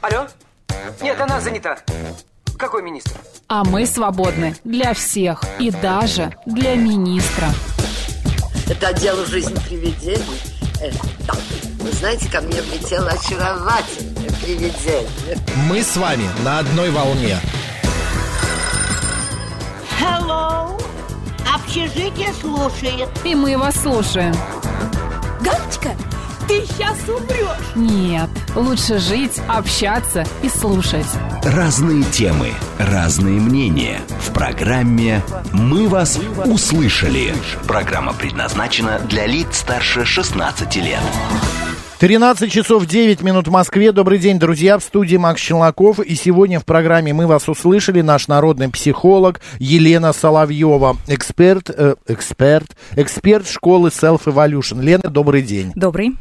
Алло? Нет, она занята. Какой министр? А мы свободны для всех и даже для министра. Это отдел жизнь привидений. Э, да. Вы знаете, ко мне влетело очаровательное привидение. Мы с вами на одной волне. Hello! Общежитие слушает. И мы вас слушаем. Галочка, ты сейчас умрешь. Нет, лучше жить, общаться и слушать. Разные темы, разные мнения. В программе «Мы вас услышали». Программа предназначена для лиц старше 16 лет. 13 часов 9 минут в Москве. Добрый день, друзья. В студии Макс Челноков. И сегодня в программе «Мы вас услышали» наш народный психолог Елена Соловьева. Эксперт, э, эксперт, эксперт школы Self Evolution. Лена, добрый день. Добрый.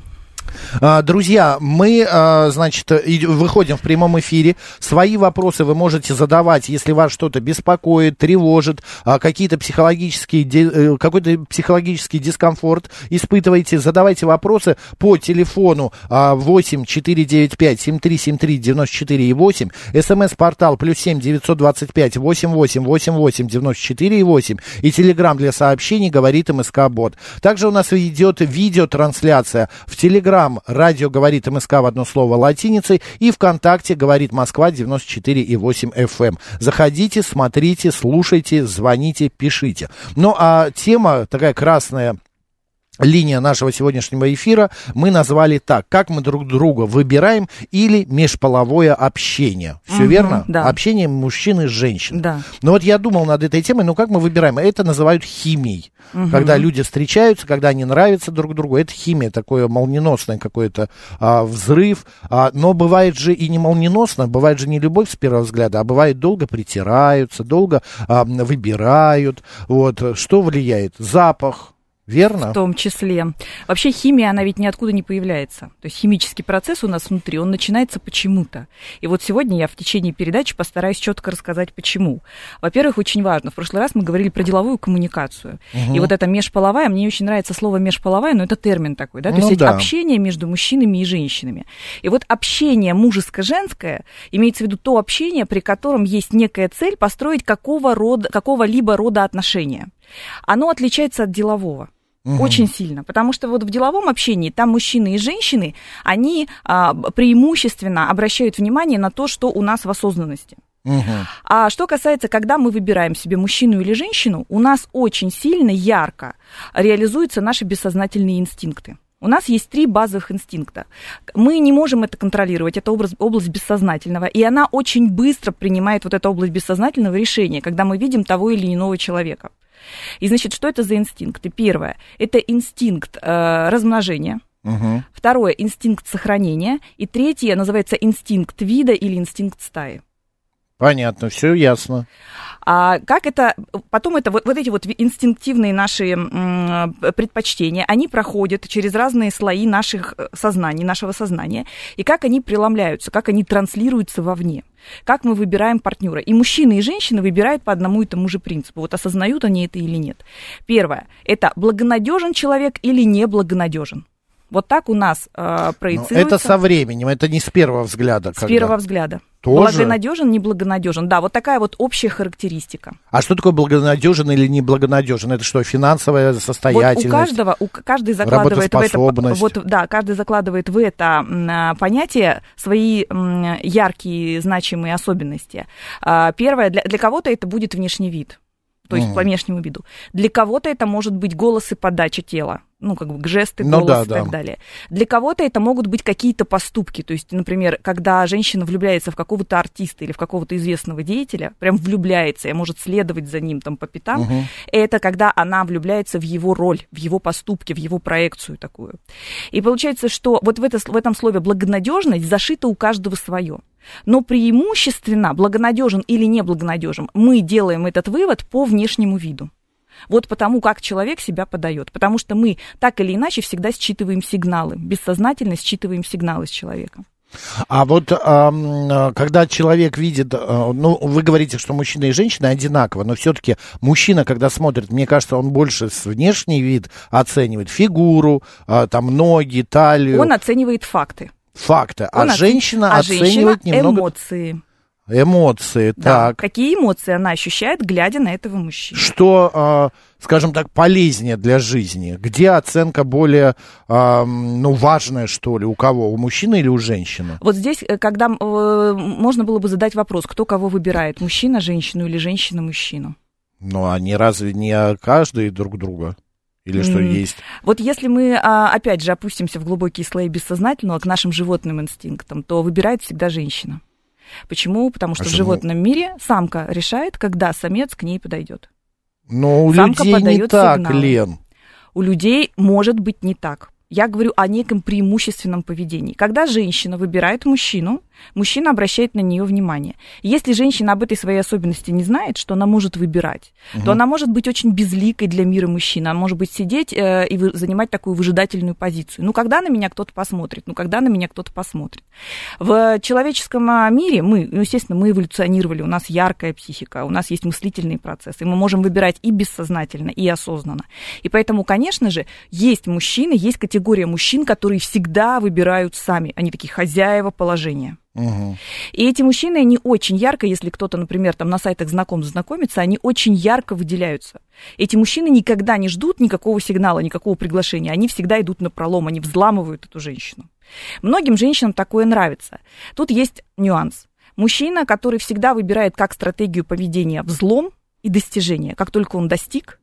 А, Друзья, мы, а, значит, выходим в прямом эфире. Свои вопросы вы можете задавать, если вас что-то беспокоит, тревожит, а, какие-то психологические, э, какой-то психологический дискомфорт испытываете. Задавайте вопросы по телефону а, 8 495 7373 94 и 8. СМС-портал плюс 7 925 88 88 94 и 8. И телеграмм для сообщений говорит МСК Бот. Также у нас идет видеотрансляция в Телеграм радио говорит МСК в одно слово латиницей и ВКонтакте говорит Москва 94 и 8 FM. Заходите, смотрите, слушайте, звоните, пишите. Ну а тема такая красная линия нашего сегодняшнего эфира мы назвали так, как мы друг друга выбираем или межполовое общение. Все Мгм, верно? да. Общение мужчины с женщиной. Да. Но вот я думал над этой темой, ну как мы выбираем? Это называют химией. Мгм. Когда люди встречаются, когда они нравятся друг другу, это химия, такое молниеносное какой-то а, взрыв. А, но бывает же и не молниеносно, бывает же не любовь с первого взгляда, а бывает долго притираются, долго а, выбирают. Вот. Что влияет? Запах. Верно? В том числе. Вообще химия, она ведь ниоткуда не появляется. То есть химический процесс у нас внутри, он начинается почему-то. И вот сегодня я в течение передачи постараюсь четко рассказать, почему. Во-первых, очень важно. В прошлый раз мы говорили про деловую коммуникацию. Мгм. И вот это межполовая, мне очень нравится слово межполовая, но это термин такой, да? То Ну есть да. общение между мужчинами и женщинами. И вот общение мужеско-женское имеется в виду то общение, при котором есть некая цель построить какого рода, какого-либо рода отношения. Оно отличается от делового. Мгм. Очень сильно. Потому что вот в деловом общении там мужчины и женщины, они а, преимущественно обращают внимание на то, что у нас в осознанности. А что касается, когда мы выбираем себе мужчину или женщину, у нас очень сильно, ярко реализуются наши бессознательные инстинкты. У нас есть три базовых инстинкта. Мы не можем это контролировать, это область, область бессознательного, и она очень быстро принимает вот эту область бессознательного решения, когда мы видим того или иного человека. И значит, что это за инстинкты? Первое, это инстинкт э, размножения. Мгм. Второе, инстинкт сохранения. И третье называется инстинкт вида или инстинкт стаи. Понятно, все ясно. А как это, потом это вот, вот эти вот инстинктивные наши м, предпочтения, они проходят через разные слои наших э, сознаний, нашего сознания, и как они преломляются, как они транслируются вовне, как мы выбираем партнера. И мужчины, и женщины выбирают по одному и тому же принципу. Вот осознают они это или нет. Первое, это благонадежен человек или неблагонадежен. Вот так у нас э, проецируется. это со временем, это не с первого взгляда. С первого взгляда. Тоже? Благонадежен, неблагонадежен. Да, вот такая вот общая характеристика. А что такое благонадежен или неблагонадежен? Это что, финансовая Вот у состоятельность? каждого, у, каждый закладывает в это, вот, да, каждый закладывает в это а, понятие свои яркие, значимые особенности. А, Первое, для, для кого-то это будет внешний вид, то есть по внешнему виду. Для кого-то это может быть голос и подача тела, ну, как бы жесты, Ну голос да, и так да. далее. Для кого-то это могут быть какие-то поступки, то есть, например, когда женщина влюбляется в какого-то артиста или в какого-то известного деятеля, прям влюбляется и может следовать за ним там по пятам, Мгм. это когда она влюбляется в его роль, в его поступки, в его проекцию такую. И получается, что вот в, это, в этом слове благонадежность зашита у каждого свое. Но преимущественно, благонадежен или неблагонадежен, мы делаем этот вывод по внешнему виду. Вот потому, как человек себя подает. Потому что мы так или иначе всегда считываем сигналы. Бессознательно считываем сигналы с человека. А вот когда человек видит, а, ну, вы говорите, что мужчина и женщина одинаково, но все-таки мужчина, когда смотрит, мне кажется, он больше внешний вид оценивает фигуру, а, там ноги, талию. Он оценивает факты. Факты, а оц- женщина а оценивает женщина немного эмоции. эмоции. Да. Так. Какие эмоции она ощущает, глядя на этого мужчину? Что, а, скажем так, полезнее для жизни? Где оценка более, а, ну, важная, что ли, у кого? У мужчины или у женщины? Вот здесь, э, когда э, можно было бы задать вопрос, кто кого выбирает, мужчина женщину или женщина мужчину? Ну, они разве не каждый друг друга? Или что М. есть? Вот если мы, а, опять же, опустимся в глубокие слои бессознательного к нашим животным инстинктам, то выбирает всегда женщина. Почему? Потому что в Почему? животном мире самка решает, когда самец к ней подойдет. Ну, у Самка людей не так, сигналы. Лен. У людей может быть не так. Я говорю о неком преимущественном поведении. Когда женщина выбирает мужчину, мужчина обращает на нее внимание. Если женщина об этой своей особенности не знает, что она может выбирать, то она может быть очень безликой для мира мужчин. Она может быть сидеть э, и вы- занимать такую выжидательную позицию. Ну, когда на меня кто-то посмотрит? Ну, когда на меня кто-то посмотрит? В человеческом а, мире мы, ну, естественно, мы эволюционировали, у нас яркая психика, у нас есть мыслительные процессы, мы можем выбирать и бессознательно, и осознанно. И поэтому, конечно же, есть мужчины, есть категория мужчин, которые всегда выбирают сами, они такие хозяева положения. Мгм. И эти мужчины, они очень ярко, если кто-то, например, там на сайтах знакомств знакомится, они очень ярко выделяются. Эти мужчины никогда не ждут никакого сигнала, никакого приглашения. Они всегда идут на пролом, они взламывают эту женщину. Многим женщинам такое нравится. Тут есть нюанс. Мужчина, который всегда выбирает как стратегию поведения взлом и достижение. Как только он достиг,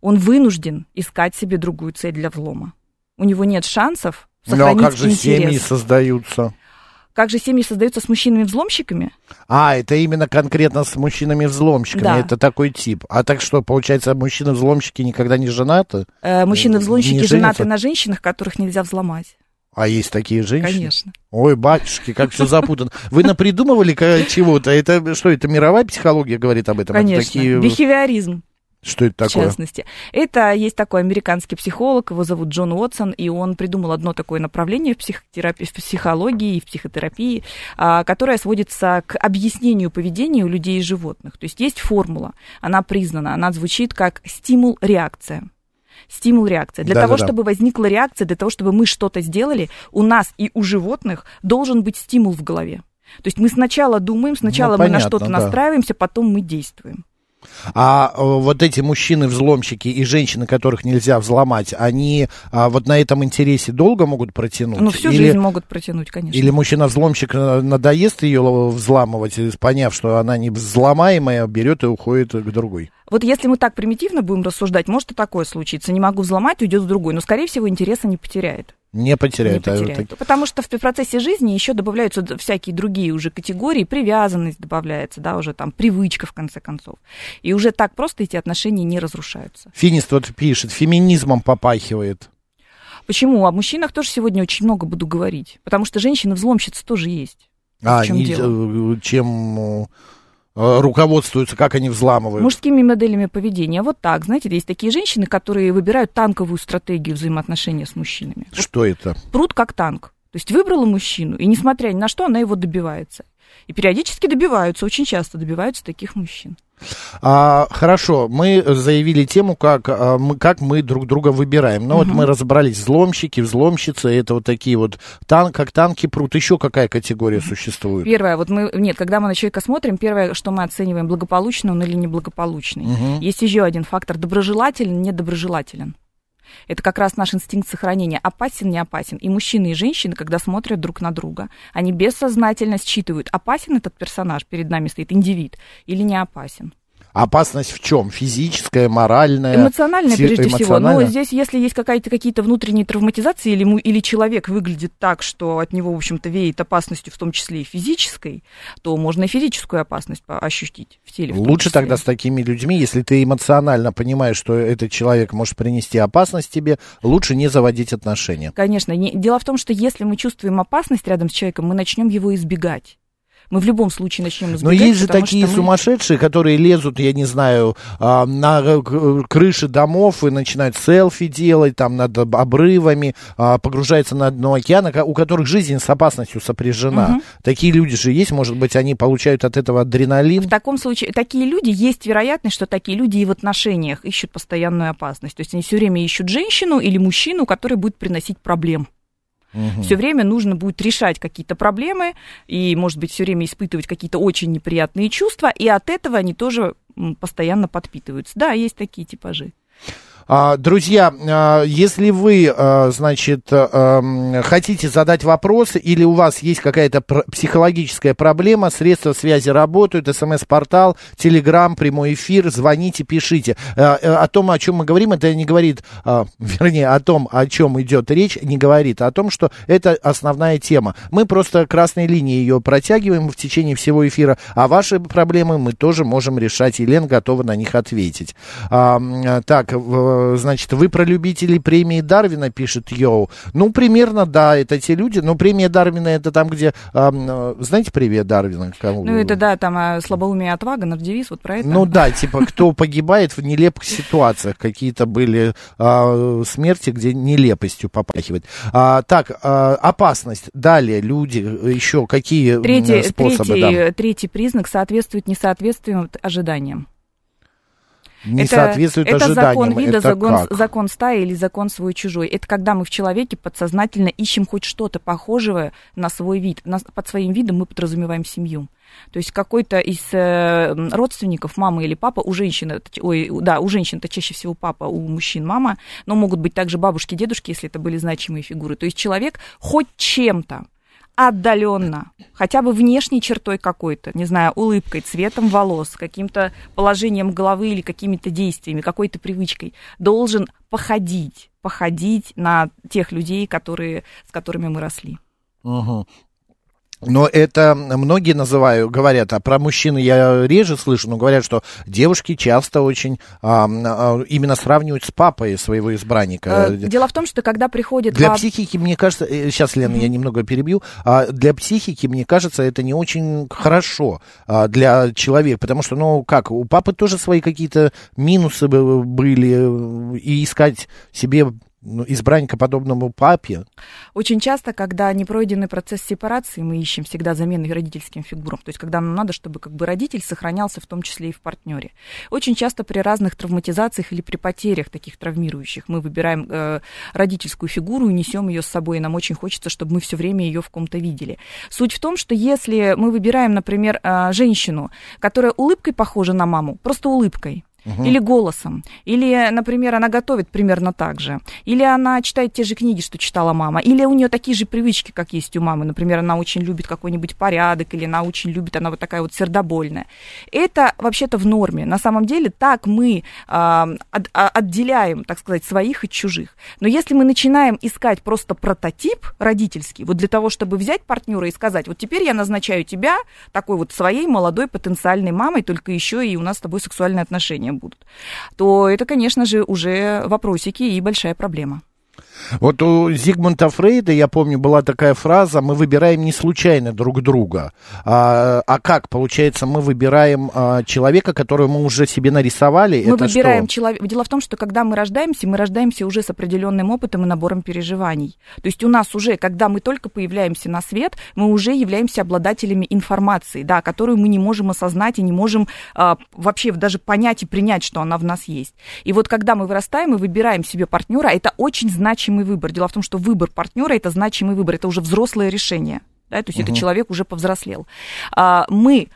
он вынужден искать себе другую цель для взлома. У него нет шансов Ну, а сохранить как же семьи интерес. создаются? Как же семьи создаются с мужчинами-взломщиками? А, это именно конкретно с мужчинами-взломщиками, Да. это такой тип. А так что, получается, мужчины-взломщики никогда не женаты? Э, Мужчины-взломщики женаты женятся? на женщинах, которых нельзя взломать. А есть такие женщины? Конечно. Ой, батюшки, как все запутано. Вы напридумывали чего-то? Это что, это мировая психология говорит об этом? Это Конечно. такие- Бихевиоризм, Что это в такое? частности. Это есть такой американский психолог, его зовут Джон Уотсон, и он придумал одно такое направление в, психотерапии, в психологии и в психотерапии, а, которое сводится к объяснению поведения у людей и животных. То есть есть формула, она признана, она звучит как стимул-реакция. Стимул-реакция. Для того, Да-да-да. чтобы возникла реакция, для того, чтобы мы что-то сделали, у нас и у животных должен быть стимул в голове. То есть мы сначала думаем, сначала мы на понятно, что-то да. настраиваемся, потом мы действуем. А э, вот эти мужчины-взломщики и женщины, которых нельзя взломать, они а, вот на этом интересе долго могут протянуть? Ну, всю Или- жизнь могут протянуть, конечно. Или мужчина-взломщик э, надоест ее взламывать, и поняв, что она не взломаемая, берет и уходит к другой. Вот если мы так примитивно будем рассуждать, может и такое случиться. Не могу взломать, уйдет в другой. Но, скорее всего, интереса не потеряет. Не потеряет. не а потеряет. вот Потому что в процессе жизни еще добавляются всякие другие уже категории, привязанность добавляется, да, уже там привычка, в конце концов. И уже так просто эти отношения не разрушаются. Финист вот пишет, феминизмом попахивает. Почему? О мужчинах тоже сегодня очень много буду говорить. Потому что женщины-взломщицы тоже есть. А, в чем э, руководствуются, как они взламывают. Мужскими моделями поведения. Вот так. Знаете, есть такие женщины, которые выбирают танковую стратегию взаимоотношения с мужчинами. Что это? Прут как танк. То есть выбрала мужчину, и несмотря ни на что, она его добивается. И периодически добиваются, очень часто добиваются таких мужчин. А, хорошо, мы заявили тему, как, а, мы, как мы друг друга выбираем. Ну, вот мы разобрались, взломщики, взломщицы, это вот такие вот, тан, как танки прут. Еще какая категория существует? Первое, вот мы, нет, когда мы на человека смотрим, первое, что мы оцениваем, благополучный он или неблагополучный. Есть еще один фактор, доброжелателен, недоброжелателен. Это как раз наш инстинкт сохранения. Опасен, не опасен. И мужчины, и женщины, когда смотрят друг на друга, они бессознательно считывают, опасен этот персонаж, перед нами стоит индивид, или не опасен. Опасность в чем? Физическая, моральная? Эмоционально, Си- прежде всего. Но здесь, если есть какая-то, какие-то внутренние травматизации, или, ему, или человек выглядит так, что от него, в общем-то, веет опасностью, в том числе и физической, то можно и физическую опасность ощутить в теле. в Лучше числе. тогда с такими людьми, если ты эмоционально понимаешь, что этот человек может принести опасность тебе, лучше не заводить отношения. Конечно. Не- Дело в том, что если мы чувствуем опасность рядом с человеком, мы начнем его избегать. Мы в любом случае начнем избегать. Но есть же такие мы- сумасшедшие, которые лезут, я не знаю, а, на э, к- крыши домов и начинают селфи делать там над об- обрывами, а, погружаются на дно океана, у которых жизнь с опасностью сопряжена. Такие люди же есть, может быть, они получают от этого адреналин. В таком случае, такие люди, есть вероятность, что такие люди и в отношениях ищут постоянную опасность. То есть они все время ищут женщину или мужчину, который будет приносить проблем. Угу. Все время нужно будет решать какие-то проблемы и, может быть, все время испытывать какие-то очень неприятные чувства, и от этого они тоже постоянно подпитываются. Да, есть такие типажи. А, друзья, а, если вы, а, значит, хотите задать вопросы или у вас есть какая-то психологическая проблема, средства связи работают, смс-портал, телеграм, прямой эфир, звоните, пишите. Э, о том, о чем мы говорим, это не говорит, вернее, о том, о чем идет речь, не говорит, о том, что это основная тема. Мы просто красной линией ее протягиваем в течение всего эфира, а ваши проблемы мы тоже можем решать, и Лен готова на них ответить. Так, значит, вы про любителей премии Дарвина, пишет Йоу. Ну, примерно, да, это те люди. Но премия Дарвина это там, где, э, знаете, премия Дарвина? Кому? Ну, это, да, там а, слабоумие отвага, наш девиз, вот про это. Ну, да, типа, кто погибает в нелепых ситуациях. Какие-то были э, смерти, где нелепостью попахивает. А, так, а, опасность. Далее, люди, еще какие третий, способы? Третий, да? третий признак соответствует несоответствию ожиданиям не это, соответствует это ожиданиям. Закон вида, это закон, закон стаи или закон свой-чужой. Это когда мы в человеке подсознательно ищем хоть что-то похожее на свой вид. Под своим видом мы подразумеваем семью. То есть какой-то из э, родственников, мама или папа, у женщины, ой, да, у женщин это чаще всего папа, у мужчин мама, но могут быть также бабушки, дедушки, если это были значимые фигуры. То есть человек хоть чем-то отдаленно, хотя бы внешней чертой какой-то, не знаю, улыбкой, цветом волос, каким-то положением головы или какими-то действиями, какой-то привычкой, должен походить, походить на тех людей, которые, с которыми мы росли. Угу. Но это многие называют, говорят, а про мужчин я реже слышу, но говорят, что девушки часто очень а, а, именно сравнивают с папой своего избранника. Э, дело в том, что когда приходит... Для психики, мне кажется, сейчас, э, Лена, mm-hmm. я немного перебью, а для психики, мне кажется, это не очень хорошо а, для человека, потому что, ну, как, у папы тоже свои какие-то минусы были, и искать себе избранника подобному папе. Очень часто, когда не пройденный процесс сепарации, мы ищем всегда замены родительским фигурам. То есть, когда нам надо, чтобы как бы родитель сохранялся в том числе и в партнере. Очень часто при разных травматизациях или при потерях таких травмирующих мы выбираем э, родительскую фигуру и несем ее с собой. И нам очень хочется, чтобы мы все время ее в ком-то видели. Суть в том, что если мы выбираем, например, э, женщину, которая улыбкой похожа на маму, просто улыбкой, угу. или голосом, или, например, она готовит примерно так же, или она читает те же книги, что читала мама, или у нее такие же привычки, как есть у мамы, например, она очень любит какой-нибудь порядок, или она очень любит, она вот такая вот сердобольная. Это вообще-то в норме. На самом деле так мы э, от, отделяем, так сказать, своих от чужих. Но если мы начинаем искать просто прототип родительский, вот для того, чтобы взять партнера и сказать, вот теперь я назначаю тебя такой вот своей молодой потенциальной мамой, только еще и у нас с тобой сексуальные отношения будут, то это, конечно же, уже вопросики и большая проблема. Вот у Зигмунда Фрейда, я помню, была такая фраза, мы выбираем не случайно друг друга. А, а как? Получается, мы выбираем а, человека, которого мы уже себе нарисовали? Мы Это выбираем человека. Дело в том, что когда мы рождаемся, мы рождаемся уже с определенным опытом и набором переживаний. То есть у нас уже, когда мы только появляемся на свет, мы уже являемся обладателями информации, да, которую мы не можем осознать и не можем а, вообще даже понять и принять, что она в нас есть. И вот когда мы вырастаем и выбираем себе партнера, это очень значимый значимый выбор. Дело в том, что выбор партнера это значимый выбор, это уже взрослое решение. Да, то есть угу. это человек уже повзрослел. А, мы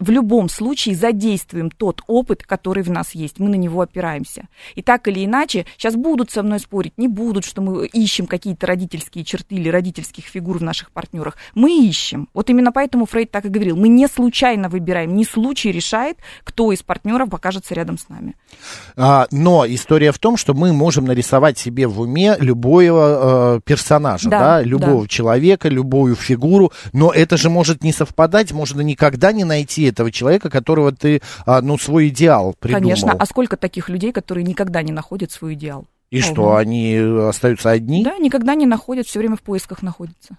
в любом случае задействуем тот опыт, который в нас есть, мы на него опираемся. И так или иначе, сейчас будут со мной спорить, не будут, что мы ищем какие-то родительские черты или родительских фигур в наших партнерах. Мы ищем. Вот именно поэтому Фрейд так и говорил. Мы не случайно выбираем, не случай решает, кто из партнеров покажется рядом с нами. А, но история в том, что мы можем нарисовать себе в уме любого э, персонажа, да, да любого да. человека, любую фигуру, но это же может не совпадать, можно никогда не найти найти этого человека, которого ты, а, ну, свой идеал придумал. Конечно, а сколько таких людей, которые никогда не находят свой идеал? И что, они остаются одни? Да, никогда не находят, все время в поисках находятся.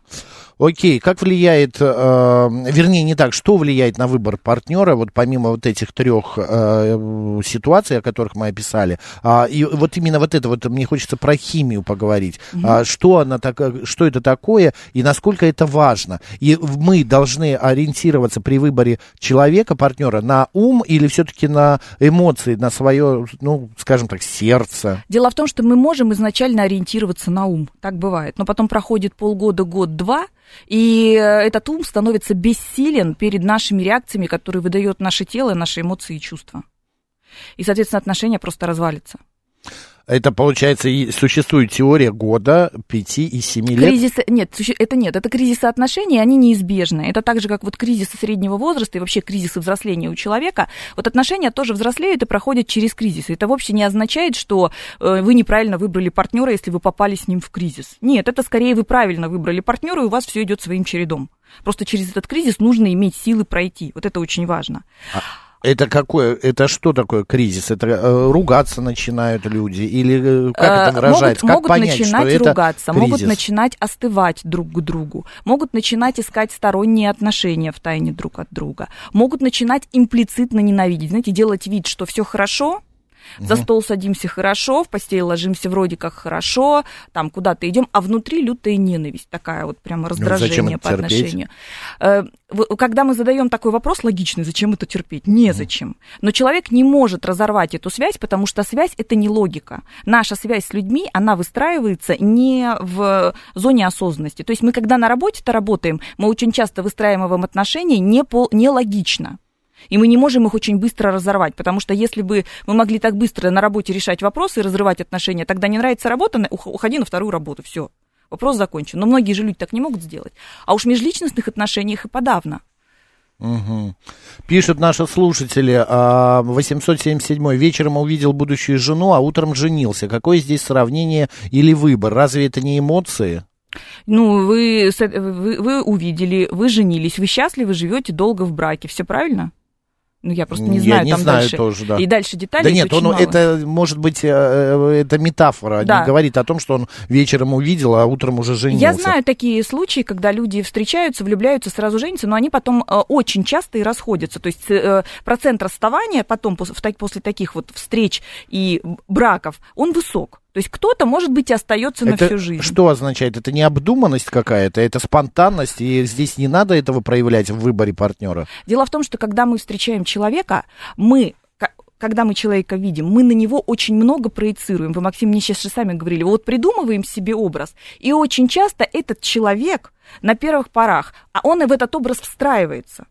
Окей, как влияет, э, вернее, не так, что влияет на выбор партнера, вот помимо вот этих трех э, ситуаций, о которых мы описали, а, и вот именно вот это вот, мне хочется про химию поговорить, угу. а, что, она так, что это такое и насколько это важно. И мы должны ориентироваться при выборе человека, партнера, на ум или все-таки на эмоции, на свое, ну, скажем так, сердце? Дело в том, что что мы можем изначально ориентироваться на ум. Так бывает. Но потом проходит полгода, год-два, и э, этот ум становится бессилен перед нашими реакциями, которые выдает наше тело, наши эмоции и чувства. И, соответственно, отношения просто развалится. Это, получается, и существует теория года, пяти и семи лет? Кризис, нет, это нет, это кризисы отношений, они неизбежны. Это так же, как вот кризисы среднего возраста и вообще кризисы взросления у человека. Вот отношения тоже взрослеют и проходят через кризисы. Это вовсе не означает, что э, вы неправильно выбрали партнера, если вы попали с ним в кризис. Нет, это скорее вы правильно выбрали партнера, и у вас все идет своим чередом. Просто через этот кризис нужно иметь силы пройти. Вот это очень важно. Это какое, это что такое кризис? Это э, ругаться начинают люди или э, как Э, это выражается? Могут, как могут понять, начинать что это ругаться, могут кризис? начинать остывать друг к другу, могут начинать искать сторонние отношения в тайне друг от друга, могут начинать имплицитно ненавидеть, знаете, делать вид, что все хорошо, за стол садимся хорошо, в постель ложимся вроде как хорошо, там куда-то идем, а внутри лютая ненависть, такая вот прямо раздражение зачем это по терпеть? отношению. Э, в- Когда мы задаем такой вопрос логичный, зачем это терпеть? Незачем. Но человек не может разорвать эту связь, потому что связь это не логика. Наша связь с людьми, она выстраивается не в зоне осознанности. То есть мы, когда на работе-то работаем, мы очень часто выстраиваем отношения не, по, не логично. И мы не можем их очень быстро разорвать, потому что если бы мы могли так быстро на работе решать вопросы и разрывать отношения, тогда не нравится работа, уходи на вторую работу, все. Вопрос закончен. Но многие же люди так не могут сделать. А уж в межличностных отношениях и подавно. Мгм. Пишут наши слушатели, а, 877 вечером увидел будущую жену, а утром женился. Какое здесь сравнение или выбор? Разве это не эмоции? Ну, вы, вы, вы увидели, вы женились, вы счастливы, живете долго в браке. Все правильно? Ну, я просто не Я знаю не там знаю дальше. тоже, да. И дальше деталей. да нет, он, мало. это может быть э, э, это метафора, Да. не говорит о том, что он вечером увидел, а утром уже женился. Я знаю такие случаи, когда люди встречаются, влюбляются, сразу женятся, но они потом э, очень часто и расходятся. То есть процент расставания потом после таких вот встреч и браков, он высок. То есть кто-то, может быть, и остается на всю жизнь. что означает? Это необдуманность какая-то, это спонтанность, и здесь не надо этого проявлять в выборе партнера. Дело в том, что когда мы встречаем человека, мы когда мы человека видим, мы на него очень много проецируем. Вы, Максим, мне сейчас же сами говорили, вот придумываем себе образ. И очень часто этот человек на первых порах, а он и в этот образ встраивается.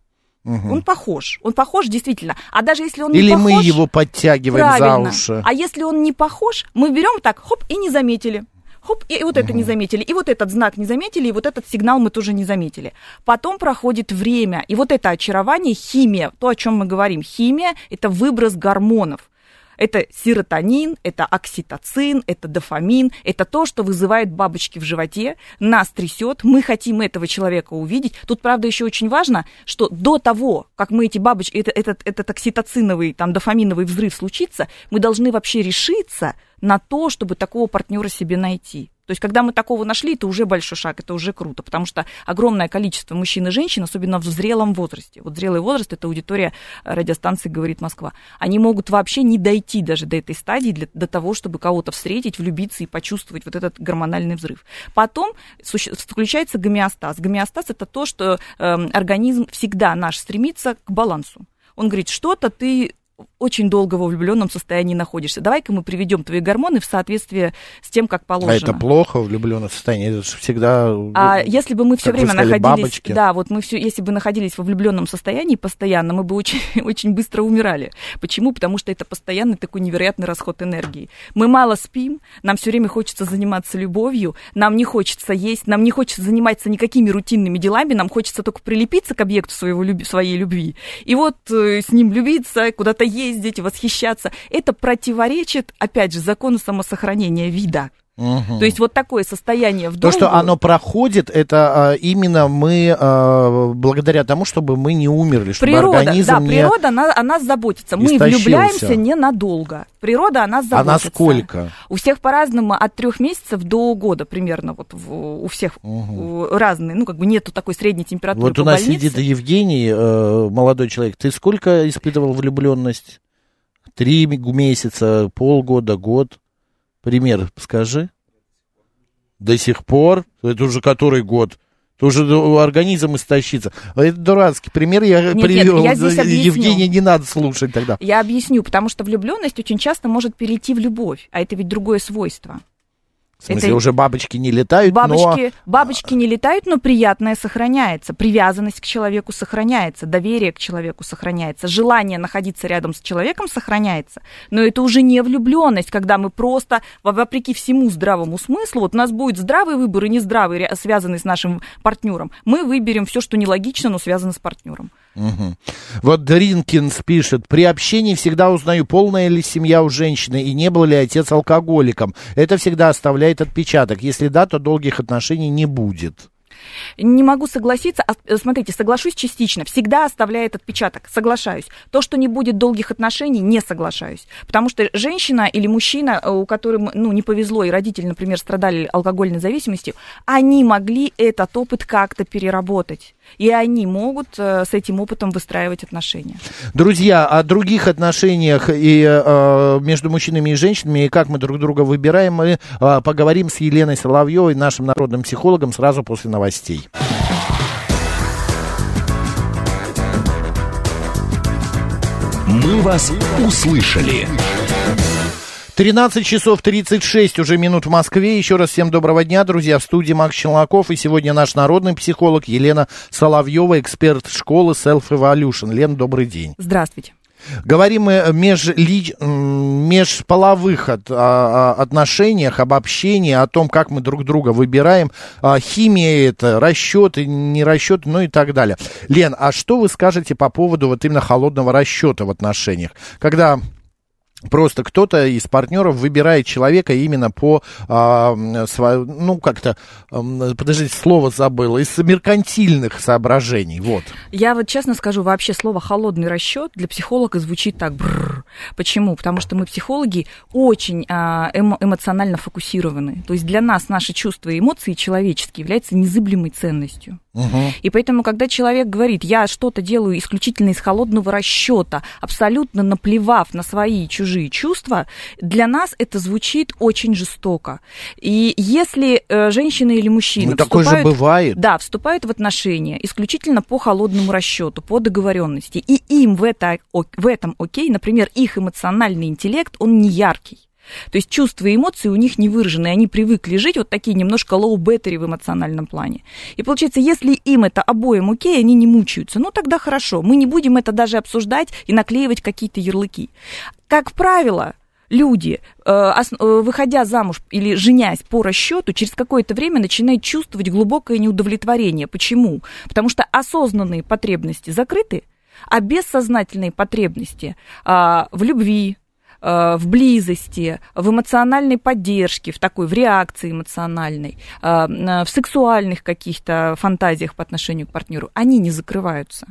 Он похож. Он похож действительно. А даже если он не Или похож... мы его подтягиваем Правильно. за уши. А если он не похож, мы берем так, хоп, и не заметили. Хоп, и вот это не заметили, и вот этот знак не заметили, и вот этот сигнал мы тоже не заметили. Потом проходит время, и вот это очарование, химия, то, о чем мы говорим. Химия – это выброс гормонов. Это серотонин, это окситоцин, это дофамин, это то, что вызывает бабочки в животе, нас трясет, мы хотим этого человека увидеть. Тут, правда, еще очень важно, что до того, как мы эти бабочки, это, этот, этот окситоциновый, там, дофаминовый взрыв случится, мы должны вообще решиться на то, чтобы такого партнера себе найти. То есть, когда мы такого нашли, это уже большой шаг, это уже круто, потому что огромное количество мужчин и женщин, особенно в зрелом возрасте, вот зрелый возраст, это аудитория радиостанции «Говорит Москва», они могут вообще не дойти даже до этой стадии, для, до того, чтобы кого-то встретить, влюбиться и почувствовать вот этот гормональный взрыв. Потом включается гомеостаз. Гомеостаз – это то, что эм, организм всегда наш стремится к балансу. Он говорит, что-то ты очень долго во влюбленном состоянии находишься. Давай-ка мы приведем твои гормоны в соответствие с тем, как положено. А это плохо, влюбленное состояние, это же всегда... А если бы мы все время сказали, находились, бабочки. да, вот мы все, если бы находились во влюбленном состоянии постоянно, мы бы очень, очень быстро умирали. Почему? Потому что это постоянный такой невероятный расход энергии. Мы мало спим, нам все время хочется заниматься любовью, нам не хочется есть, нам не хочется заниматься никакими рутинными делами, нам хочется только прилепиться к объекту своего, своей любви. И вот э, с ним любиться, куда-то ездить, восхищаться. Это противоречит, опять же, закону самосохранения вида. Мгм. То есть вот такое состояние в То, что оно проходит, это а, именно мы, а, благодаря тому, чтобы мы не умерли, чтобы Природа, организм да, не... природа она, о нас заботится. Мы истощился. влюбляемся ненадолго. Природа о нас А заботится. насколько? У всех по-разному, от трех месяцев до года примерно. Вот в- у всех э, разные. Ну, как бы нету такой средней температуры Вот у нас больнице. сидит Евгений, э, молодой человек. Ты сколько испытывал влюбленность? Три месяца, полгода, год? Пример скажи. До сих пор? Это уже который год? то уже ну, организм истощится. Это дурацкий пример я Нет, привел. нет, я. Евгения не надо слушать тогда. Я объясню, потому что влюбленность очень часто может перейти в любовь, а это ведь другое свойство. В смысле, Это- уже бабочки не летают, Бабочки, бабочки не летают, но приятное сохраняется. Привязанность к человеку сохраняется, доверие к человеку сохраняется, желание находиться рядом с человеком сохраняется. Но это уже не влюбленность, когда мы просто, во- вопреки всему здравому смыслу, вот у нас будет здравый выбор и нездравый, связанный с нашим партнером. Мы выберем все, что нелогично, но связано с партнером. Мгм. Вот Дринкинс пишет, при общении всегда узнаю, полная ли семья у женщины и не был ли отец алкоголиком. Это всегда оставляет отпечаток. Если да, то долгих отношений не будет. Не могу согласиться. А, э, Смотрите, соглашусь частично. Всегда оставляет отпечаток. Соглашаюсь. То, что не будет долгих отношений, не соглашаюсь. Потому что женщина или мужчина, э, у которых ну, не повезло, и родители, например, страдали алкогольной зависимостью, они могли этот опыт как-то переработать. И они могут э, с этим опытом выстраивать отношения. Друзья, о других отношениях и э, между мужчинами и женщинами, и как мы друг друга выбираем, мы э, поговорим с Еленой Соловьевой, нашим народным психологом, сразу после новостей. «Мы вас услышали». 13 часов 36 уже минут в Москве. Еще раз всем доброго дня, друзья. В студии Макс Челноков. И сегодня наш народный психолог Елена Соловьева, эксперт школы Self Evolution. Лен, добрый день. Здравствуйте. Говорим мы о межли... межполовых от- а- а- отношениях, об общении, о том, как мы друг друга выбираем. А, Химия это, расчеты, не расчеты, ну и так далее. Лен, а что вы скажете по поводу вот именно холодного расчета в отношениях? Когда Просто кто-то из партнеров выбирает человека именно по, а, сво- ну, как-то, подождите, слово забыл, из меркантильных соображений, вот. Я вот честно скажу, вообще слово холодный расчет для психолога звучит так. бррр. Почему? Потому что мы психологи очень а, эмо- эмоционально фокусированы. То есть для нас наши чувства и эмоции человеческие являются незыблемой ценностью. И поэтому, когда человек говорит, я что-то делаю исключительно из холодного расчета, абсолютно наплевав на свои и чужие чувства, для нас это звучит очень жестоко. И если э, женщина или мужчина Ну, такое же бывает. да, вступают в отношения исключительно по холодному расчету, по договоренности. И им в, это, в этом окей, например, их эмоциональный интеллект, он не яркий. То есть чувства и эмоции у них не выражены, они привыкли жить вот такие немножко low battery в эмоциональном плане. И получается, если им это обоим окей, они не мучаются, ну тогда хорошо, мы не будем это даже обсуждать и наклеивать какие-то ярлыки. Как правило, люди, э, э, выходя замуж или женясь по расчету, через какое-то время начинают чувствовать глубокое неудовлетворение. Почему? Потому что осознанные потребности закрыты, а бессознательные потребности а, в любви, в близости, в эмоциональной поддержке, в такой, в реакции эмоциональной, м, в сексуальных каких-то фантазиях по отношению к партнеру, они не закрываются.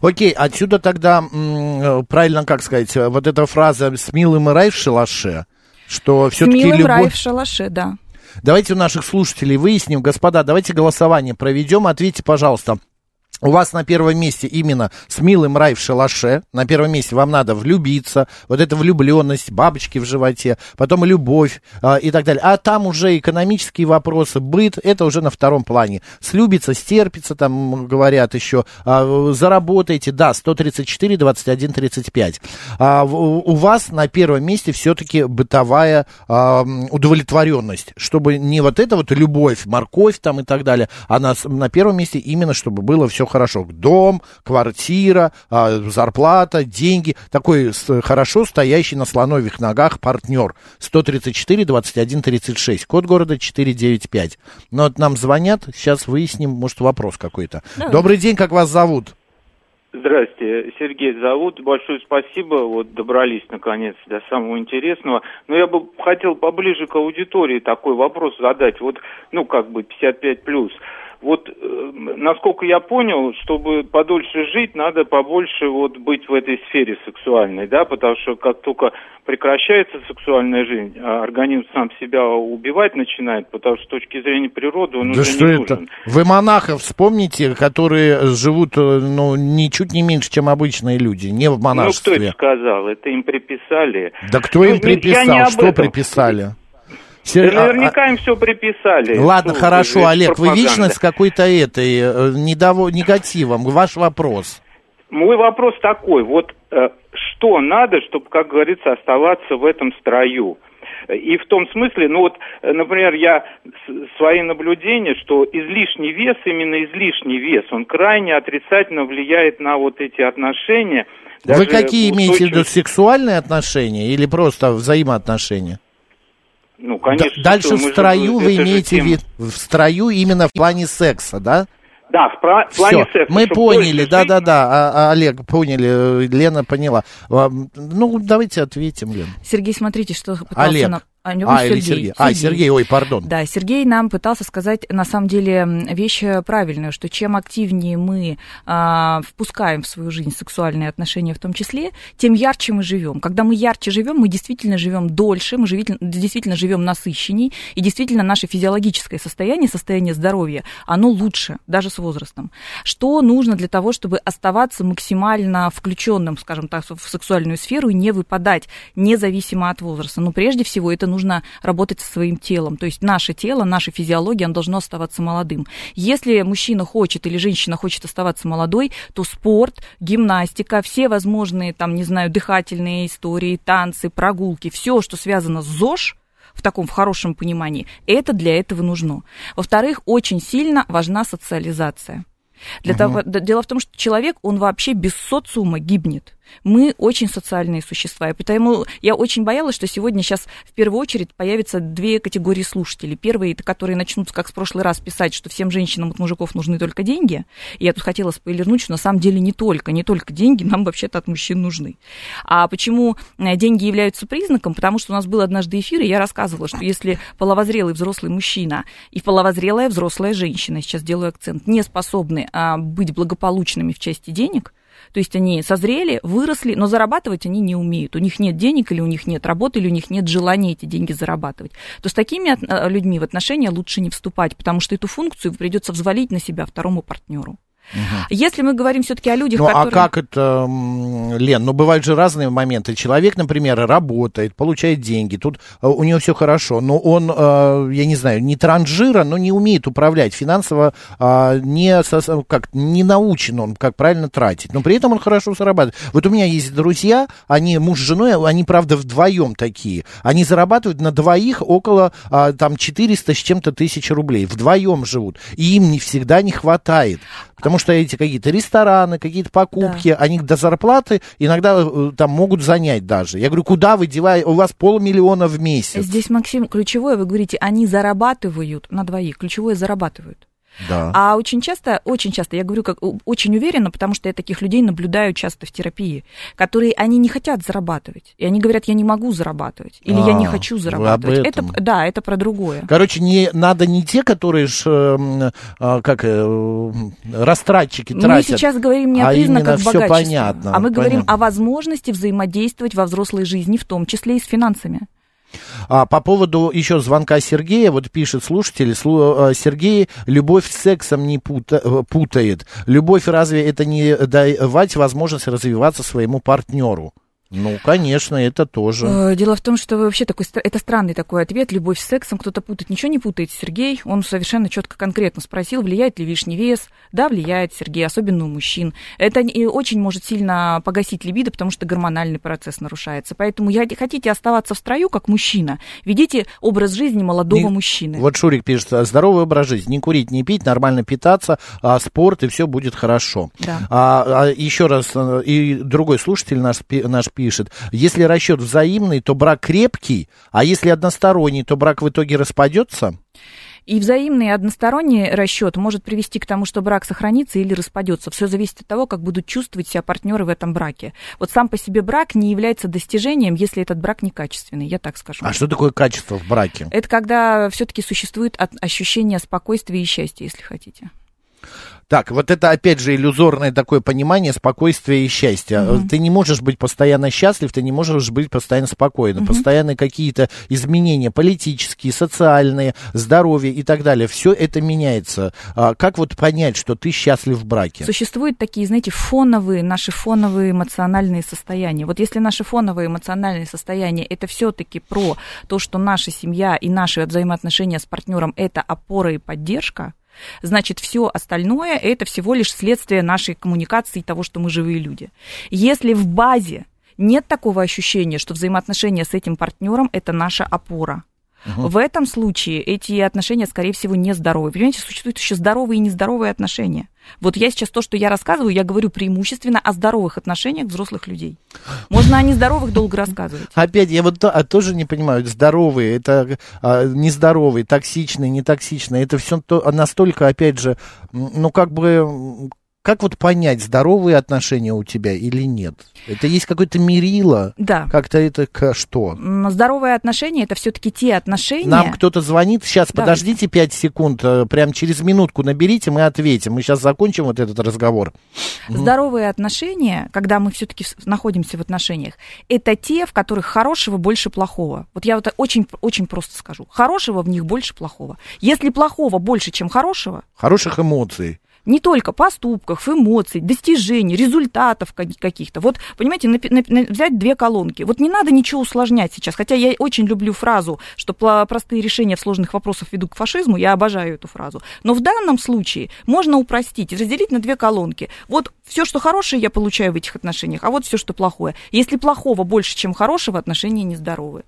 Окей, отсюда тогда, э, правильно как сказать, э, вот эта фраза «с милым и рай в шалаше», что С все-таки милым любовь... рай в шалаше, да. Давайте у наших слушателей выясним, господа, давайте голосование проведем. Ответьте, пожалуйста, у вас на первом месте именно с милым рай в шалаше. На первом месте вам надо влюбиться. Вот эта влюбленность, бабочки в животе, потом любовь а, и так далее. А там уже экономические вопросы, быт, это уже на втором плане. Слюбится, стерпится, там говорят еще. А, заработаете, да, 134, 21, 35. А, у вас на первом месте все-таки бытовая а, м, удовлетворенность. Чтобы не вот это вот любовь, морковь там и так далее, а на, на первом месте именно, чтобы было все хорошо. Дом, квартира, а, зарплата, деньги. Такой с- хорошо стоящий на слоновых ногах партнер. 134, 21, 36. Код города 495. Но вот нам звонят, сейчас выясним, может, вопрос какой-то. Добрый день, как вас зовут? Здрасте, Сергей зовут. Большое спасибо. Вот добрались наконец до самого интересного. Но я бы хотел поближе к аудитории такой вопрос задать. Вот, ну, как бы 55 плюс. Вот, э, насколько я понял, чтобы подольше жить, надо побольше вот быть в этой сфере сексуальной, да, потому что как только прекращается сексуальная жизнь, а организм сам себя убивать начинает, потому что с точки зрения природы он Да уже что не это? нужен. Вы монахов вспомните, которые живут, э, ну, ничуть не меньше, чем обычные люди, не в Ну, кто монашестве. это сказал? Это им приписали. Да кто Ну, им приписал? Что приписали? Сер- Да а- наверняка им все приписали. Ладно, Что хорошо, Олег, вы пропаганда. вечно с какой-то этой э, недово- негативом. Ваш вопрос. Мой вопрос такой, вот э, что надо, чтобы, как говорится, оставаться в этом строю? И в том смысле, ну вот, э, например, я свои наблюдения, что излишний вес, именно излишний вес, он крайне отрицательно влияет на вот эти отношения. Вы какие имеете в виду, сексуальные отношения или просто взаимоотношения? Ну, конечно. Дальше что в мы же- строю вы имеете в виду, в строю именно в плане секса, да? Да, в, пра- плане Все, секса. мы поняли, да-да-да, а- а, Олег, поняли, э, Лена поняла. Ну, давайте ответим, Лен. Сергей, смотрите, что пытался Олег. нам... А, ну, А, или Сергей. А, Сергей, ой, пардон. Да, Сергей нам пытался сказать, на самом деле, вещь правильную, что чем активнее мы а, впускаем в свою жизнь сексуальные отношения в том числе, тем ярче мы живем. Когда мы ярче живем, мы действительно живем дольше, мы живительно- действительно живем насыщенней, и действительно наше физиологическое состояние, состояние здоровья, оно лучше, даже с возрастом. Что нужно для того, чтобы оставаться максимально включенным, скажем так, в сексуальную сферу и не выпадать, независимо от возраста? Ну, прежде всего, это нужно работать со своим телом. То есть наше тело, наша физиология, оно должно оставаться молодым. Если мужчина хочет или женщина хочет оставаться молодой, то спорт, гимнастика, все возможные, там, не знаю, дыхательные истории, танцы, прогулки, все, что связано с ЗОЖ, в таком в хорошем понимании, это для этого нужно. Во-вторых, очень сильно важна социализация. Для того, д- дело в том, что человек, он вообще без социума гибнет. Мы очень социальные существа, и поэтому я очень боялась, что сегодня сейчас в первую очередь появятся две категории слушателей. Первые, это которые начнут, как в прошлый раз, писать, что всем женщинам от мужиков нужны только деньги. И я тут хотела спойлернуть, что на самом деле не только, не только деньги нам вообще-то от мужчин нужны. А почему э, деньги являются признаком? Потому что у нас был однажды эфир, и я рассказывала, что если половозрелый взрослый мужчина и половозрелая взрослая женщина, сейчас делаю акцент, не способны а, быть благополучными в части денег, то есть они созрели, выросли, но зарабатывать они не умеют. У них нет денег, или у них нет работы, или у них нет желания эти деньги зарабатывать. То с такими э, людьми в отношения лучше не вступать, потому что эту функцию придется взвалить на себя второму партнеру. Если мы говорим все-таки о людях, Ну, а которые... как это, Лен, ну, бывают же разные моменты. Человек, например, работает, получает деньги, тут э, у него все хорошо, но он, э, я не знаю, не транжира, но не умеет управлять финансово, а, не, как, не научен он, как правильно тратить, но при этом он хорошо зарабатывает. Вот у меня есть друзья, они муж с женой, они, правда, вдвоем такие, они зарабатывают на двоих около, а, там, 400 с чем-то тысяч рублей, вдвоем живут, и им не всегда не хватает. Потому что эти какие-то рестораны, какие-то покупки, они до зарплаты иногда э, там могут занять даже. Я говорю, куда вы деваете? У вас полмиллиона в месяц. Здесь, Максим, ключевое, вы говорите, они зарабатывают на двоих, ключевое зарабатывают. Да. А очень часто, очень часто, я говорю как очень уверенно, потому что я таких людей наблюдаю часто в терапии, которые, они не хотят зарабатывать. И они говорят, я не могу зарабатывать, или я не А, хочу зарабатывать. Это, да, это про другое. Короче, не, надо не те, которые ж, э, э, как, э, растратчики Мы тратят. сейчас говорим не о а признаках богачества, понятно, а мы говорим понятно. о возможности взаимодействовать во взрослой жизни, в том числе и с финансами. А по поводу еще звонка Сергея, вот пишет слушатель, слу- э, Сергей, любовь с сексом не пута- э, путает. Любовь разве это не давать возможность развиваться своему партнеру? Ну, конечно, это тоже. Э, Дело в том, что вообще такой, это странный такой ответ. Любовь с сексом кто-то путает. Ничего не путает Сергей. Он совершенно четко, конкретно спросил, влияет ли лишний вес. Да, влияет Сергей, особенно у мужчин. Это очень может сильно погасить либидо, потому что гормональный процесс нарушается. Поэтому хотите оставаться в строю, как мужчина, ведите образ жизни молодого Не- мужчины. Вот Шурик пишет, «А, здоровый образ жизни, не курить, не пить, нормально питаться, а, спорт, и все будет хорошо. Да. А, а еще раз, э, и другой слушатель наш, наш пишет, если расчет взаимный, то брак крепкий, а если односторонний, то брак в итоге распадется? И взаимный и односторонний расчет может привести к тому, что брак сохранится или распадется. Все зависит от того, как будут чувствовать себя партнеры в этом браке. Вот сам по себе брак не является достижением, если этот брак некачественный, я так скажу. А что такое качество в браке? Это когда все-таки существует ощущение спокойствия и счастья, если хотите. Так, вот это опять же иллюзорное такое понимание спокойствия и счастья. Мгм. Ты не можешь быть постоянно счастлив, ты не можешь быть постоянно спокойным. Мгм. Постоянные какие-то изменения политические, социальные, здоровье и так далее. Все это меняется. А как вот понять, что ты счастлив в браке? Существуют такие, знаете, фоновые, наши фоновые эмоциональные состояния. Вот если наши фоновые эмоциональные состояния это все-таки про то, что наша семья и наши взаимоотношения с партнером это опора и поддержка, значит, все остальное это всего лишь следствие нашей коммуникации и того, что мы живые люди. Если в базе нет такого ощущения, что взаимоотношения с этим партнером это наша опора, в этом случае эти отношения, скорее всего, нездоровые. Понимаете, существуют еще здоровые и нездоровые отношения. Вот я сейчас то, что я рассказываю, я говорю преимущественно о здоровых отношениях взрослых людей. Можно о нездоровых долго рассказывать. Опять, я вот а, тоже не понимаю, здоровые, это а, нездоровые, токсичные, нетоксичные, это все то, настолько, опять же, ну, как бы, как вот понять, здоровые отношения у тебя или нет? Это есть какое-то мерило? Да. Как-то это к- что? Здоровые отношения это все-таки те отношения. Нам кто-то звонит, сейчас Да. подождите 5 секунд, э, прям через минутку наберите, мы ответим. Мы сейчас закончим вот этот разговор. Здоровые отношения, когда мы все-таки находимся в отношениях, это те, в которых хорошего больше плохого. Вот я вот очень, очень просто скажу. Хорошего в них больше плохого. Если плохого больше, чем хорошего, Хороших эмоций. Не только поступках, эмоций, достижений, результатов ка- каких-то. Вот, понимаете, напи- на- на- взять две колонки. Вот не надо ничего усложнять сейчас. Хотя я очень люблю фразу, что простые решения сложных вопросов ведут к фашизму. Я обожаю эту фразу. Но в данном случае можно упростить, разделить на две колонки. Вот все, что хорошее, я получаю в этих отношениях, а вот все, что плохое. Если плохого больше, чем хорошего, отношения нездоровые.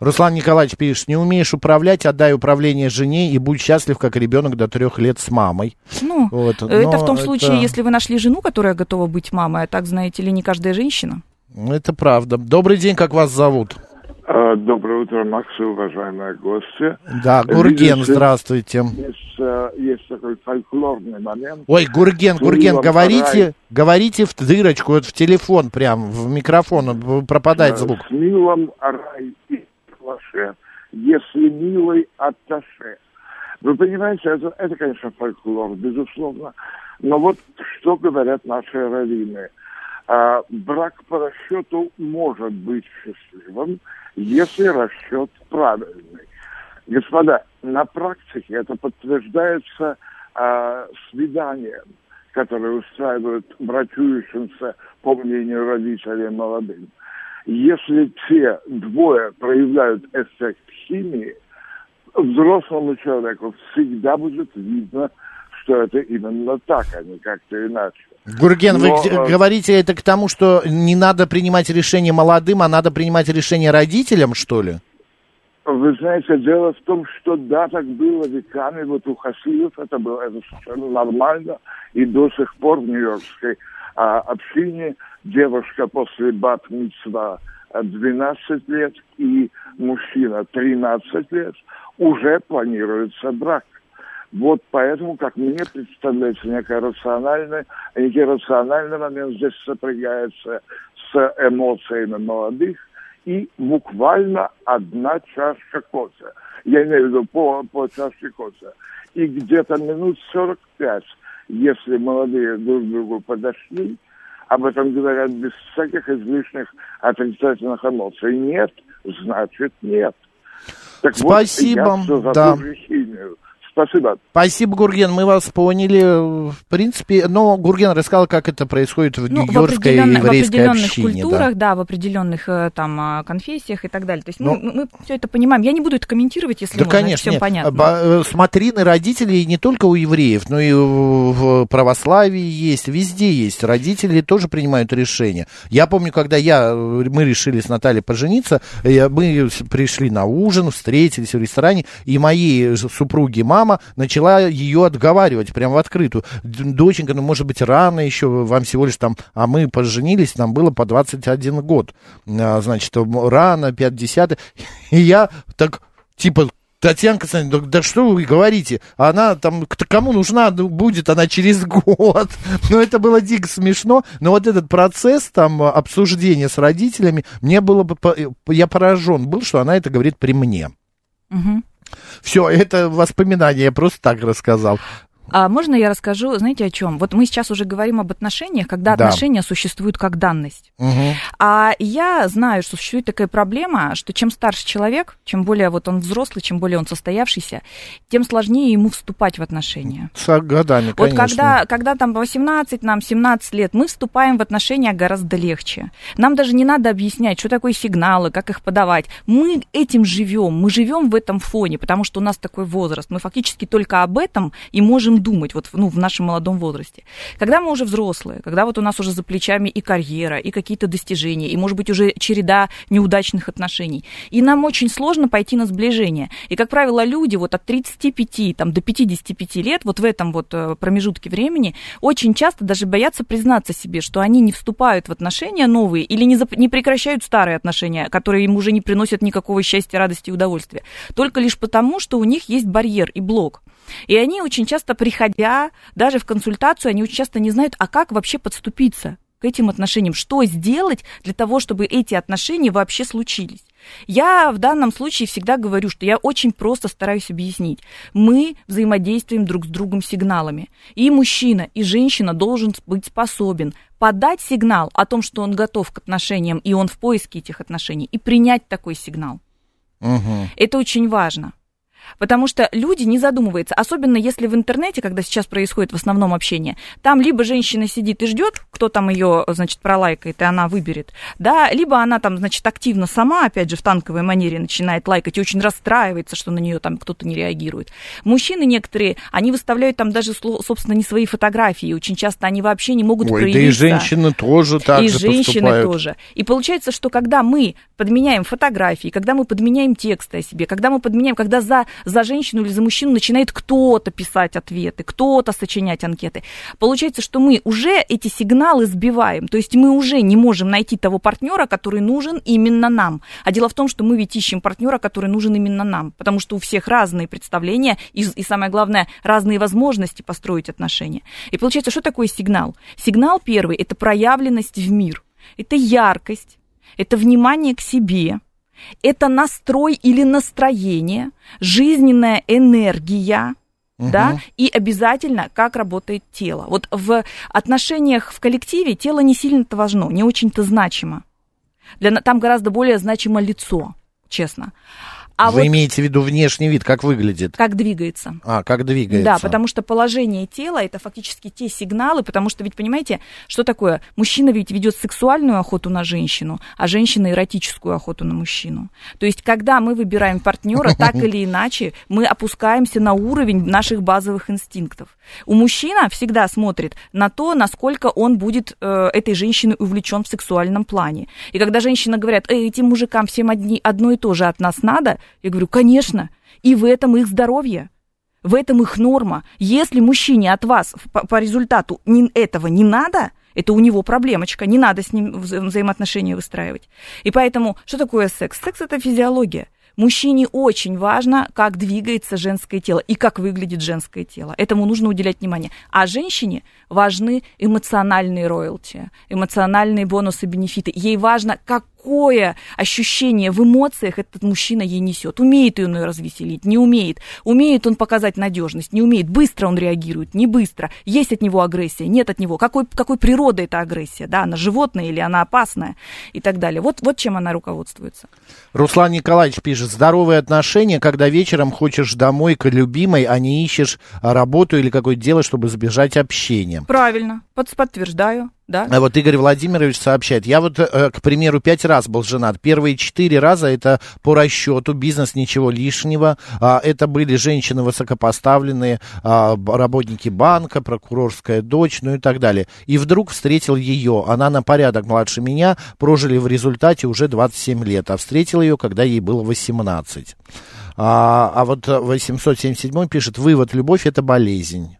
Руслан Николаевич пишет, не умеешь управлять, отдай управление жене и будь счастлив, как ребенок до трех лет с мамой. Ну, Вот, это но в том случае, это- если вы нашли жену, которая готова быть мамой, а так, знаете ли, не каждая женщина. Это правда. Добрый день, как вас зовут? А, Доброе утро, Макс и уважаемые гости. Да, Гурген, Видите, здравствуйте. Есть, э, есть такой фольклорный момент. Ой, Гурген, Гурген, говорите, сарай. говорите в дырочку, вот в телефон прям, в микрофон, он пропадает Э, звук. С милом рай и клаше, если милый атташе. Вы понимаете, это, это, конечно, фольклор, безусловно. Но вот что говорят наши раввины. А, брак по расчету может быть счастливым, если расчет правильный. Господа, на практике это подтверждается а, свиданием, которые устраивают брачующимся, по мнению родителей, молодым. Если те двое проявляют эффект химии, взрослому человеку всегда будет видно, что это именно так, а не как-то иначе. Гурген, вы Но, г- э, говорите это к тому, что не надо принимать решение молодым, а надо принимать решение родителям, что ли? Вы знаете, дело в том, что да, так было веками, вот у хасидов это было это совершенно нормально, и до сих пор в нью-йоркской а, общине девушка после бат мицва 12 лет и мужчина 13 лет уже планируется брак. Вот поэтому, как мне представляется, некий рациональный, некий рациональный момент здесь сопрягается с эмоциями молодых, и буквально одна чашка кофе. Я имею в виду по, по чашке кофе. И где-то минут 45, если молодые друг к другу подошли, об этом говорят без всяких излишних отрицательных эмоций. Нет, значит нет. Так Спасибо, вот, я всё за да. химию. Спасибо. Спасибо, Гурген, мы вас поняли. В принципе, но Гурген рассказал, как это происходит в Ну, нью-йоркской определенно- в еврейской определенных общине. культурах, да. да. в определенных э, там а, конфессиях и так далее. То есть Ну, мы, мы все это понимаем. Я не буду это комментировать, если Да, можно, конечно. все нет. понятно. Ба- э, Смотрины родителей не только у евреев, но и в православии есть, везде есть. Родители тоже принимают решения. Я помню, когда я, э, мы решили с Натальей пожениться, мы пришли на ужин, встретились в ресторане, и моей супруги мама начала ее отговаривать прямо в открытую. Доченька, ну, может быть, рано еще, вам всего лишь там, а мы поженились, нам было по 21 год. А, Значит, рано, 50 И я так, типа, Татьяна Константиновна, да, что вы говорите? Она там, кому нужна ну, будет она через год? Ну, это было дико смешно, но вот этот процесс там обсуждения с родителями, мне было бы, по- я поражен был, что она это говорит при мне. Мгм. Все, это воспоминание, я просто так рассказал. А можно я расскажу, знаете, о чем? Вот мы сейчас уже говорим об отношениях, когда Да. отношения существуют как данность. Мгм. А я знаю, что существует такая проблема, что чем старше человек, чем более вот он взрослый, чем более он состоявшийся, тем сложнее ему вступать в отношения. С годами, Вот конечно. когда, когда там 18, нам 17 лет, мы вступаем в отношения гораздо легче. Нам даже не надо объяснять, что такое сигналы, как их подавать. Мы этим живем, мы живем в этом фоне, потому что у нас такой возраст. Мы фактически только об этом и можем думать вот, ну, в нашем молодом возрасте. Когда мы уже взрослые, когда вот у нас уже за плечами и карьера, и какие-то достижения, и, может быть, уже череда неудачных отношений, и нам очень сложно пойти на сближение. И, как правило, люди вот от 35 там, до 55 лет, вот в этом вот э, промежутке времени, очень часто даже боятся признаться себе, что они не вступают в отношения новые или не, зап- не прекращают старые отношения, которые им уже не приносят никакого счастья, радости и удовольствия. Только лишь потому, что у них есть барьер и блок. И они очень часто, приходя даже в консультацию, они очень часто не знают, а как вообще подступиться к этим отношениям, что сделать для того, чтобы эти отношения вообще случились. Я в данном случае всегда говорю, что я очень просто стараюсь объяснить. Мы взаимодействуем друг с другом сигналами. И мужчина, и женщина должен быть способен подать сигнал о том, что он готов к отношениям, и он в поиске этих отношений, и принять такой сигнал. Мгм. Это очень важно. Потому что люди не задумываются, особенно если в интернете, когда сейчас происходит в основном общение, там либо женщина сидит и ждет, кто там ее, значит, пролайкает, и она выберет, да, либо она там, значит, активно сама, опять же, в танковой манере начинает лайкать и очень расстраивается, что на нее там кто-то не реагирует. Мужчины некоторые, они выставляют там даже, собственно, не свои фотографии, очень часто они вообще не могут Ой, да и проявиться. женщины тоже так и же женщины поступают. тоже. И получается, что когда мы подменяем фотографии, когда мы подменяем тексты о себе, когда мы подменяем, когда за, за женщину или за мужчину начинает кто-то писать ответы, кто-то сочинять анкеты, получается, что мы уже эти сигналы сбиваем. То есть мы уже не можем найти того партнера, который нужен именно нам. А дело в том, что мы ведь ищем партнера, который нужен именно нам, потому что у всех разные представления и, и самое главное, разные возможности построить отношения. И получается, что такое сигнал? Сигнал первый – это проявленность в мир, это яркость, это внимание к себе, это настрой или настроение, жизненная энергия, да, и обязательно, как работает тело. Вот в отношениях в коллективе тело не сильно-то важно, не очень-то значимо. Для, там гораздо более значимо лицо, честно. А Вы вот имеете в виду внешний вид, как выглядит? как двигается. А, как двигается. Да, потому что положение тела это фактически те сигналы, потому что ведь понимаете, что такое? Мужчина ведь ведет сексуальную охоту на женщину, а женщина эротическую охоту на мужчину. То есть, когда мы выбираем партнера, так или иначе, мы опускаемся на уровень наших базовых инстинктов. У мужчина всегда смотрит на то, насколько он будет э, этой женщиной увлечен в сексуальном плане. И когда женщина говорят, «Эй, этим мужикам всем одни, одно и то же от нас надо, я говорю, конечно, и в этом их здоровье. В этом их норма. Если мужчине от вас по, по результату не- этого не надо, это у него проблемочка, не надо с ним вза- взаимоотношения выстраивать. И поэтому, что такое секс? Секс это физиология. Мужчине очень важно, как двигается женское тело и как выглядит женское тело. Этому нужно уделять внимание. А женщине важны эмоциональные роялти, эмоциональные бонусы, бенефиты. Ей важно, какое ощущение в эмоциях этот мужчина ей несет. Умеет он ее развеселить, не умеет. Умеет он показать надежность, не умеет. Быстро он реагирует, не быстро. Есть от него агрессия, нет от него. Какой, какой природа эта агрессия? Да, она животная или она опасная и так далее. Вот, вот чем она руководствуется. Руслан Николаевич пишет, здоровые отношения, когда вечером хочешь домой к любимой, а не ищешь работу или какое-то дело, чтобы избежать общения. Правильно, под, подтверждаю, да. А вот Игорь Владимирович сообщает, я вот, э, к примеру, пять раз был женат. Первые четыре раза это по расчету, бизнес ничего лишнего. А, Это были женщины высокопоставленные, а, работники банка, прокурорская дочь, ну и так далее. И вдруг встретил ее. Она на порядок младше меня, прожили в результате уже 27 лет, а встретил ее, когда ей было 18. А, а вот э, 877 пишет, вывод, любовь это болезнь.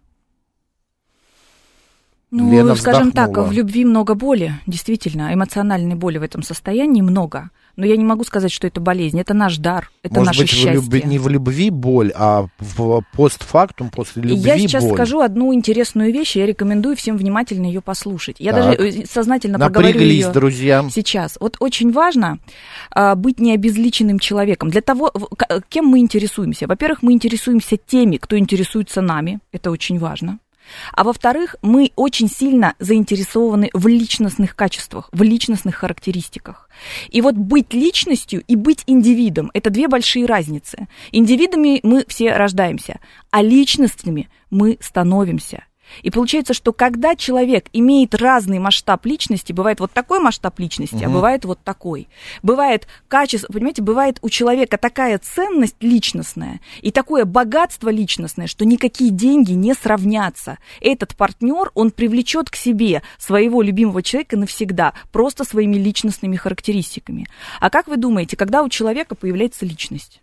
Ну, Лена скажем так, вздохнула. в любви много боли, действительно, эмоциональной боли в этом состоянии много. Но я не могу сказать, что это болезнь, это наш дар, это Может наше быть, счастье. любви- не в любви боль, а в постфактум, после любви я сейчас боль. скажу одну интересную вещь, я рекомендую всем внимательно ее послушать. Я Так. даже э, сознательно проговорю Напряглись, ее друзья. сейчас. Вот очень важно а, быть необезличенным человеком. Для того, кем мы интересуемся. Во-первых, мы интересуемся теми, кто интересуется нами. Это очень важно. А во-вторых, мы очень сильно заинтересованы в личностных качествах, в личностных характеристиках. И вот быть личностью и быть индивидом – это две большие разницы. Индивидами мы все рождаемся, а личностными мы становимся. И получается, что когда человек имеет разный масштаб личности, бывает вот такой масштаб личности, а Мгм. бывает вот такой. Бывает качество, понимаете, бывает у человека такая ценность личностная и такое богатство личностное, что никакие деньги не сравнятся. Этот партнер, он привлечет к себе своего любимого человека навсегда, просто своими личностными характеристиками. А как вы думаете, когда у человека появляется личность?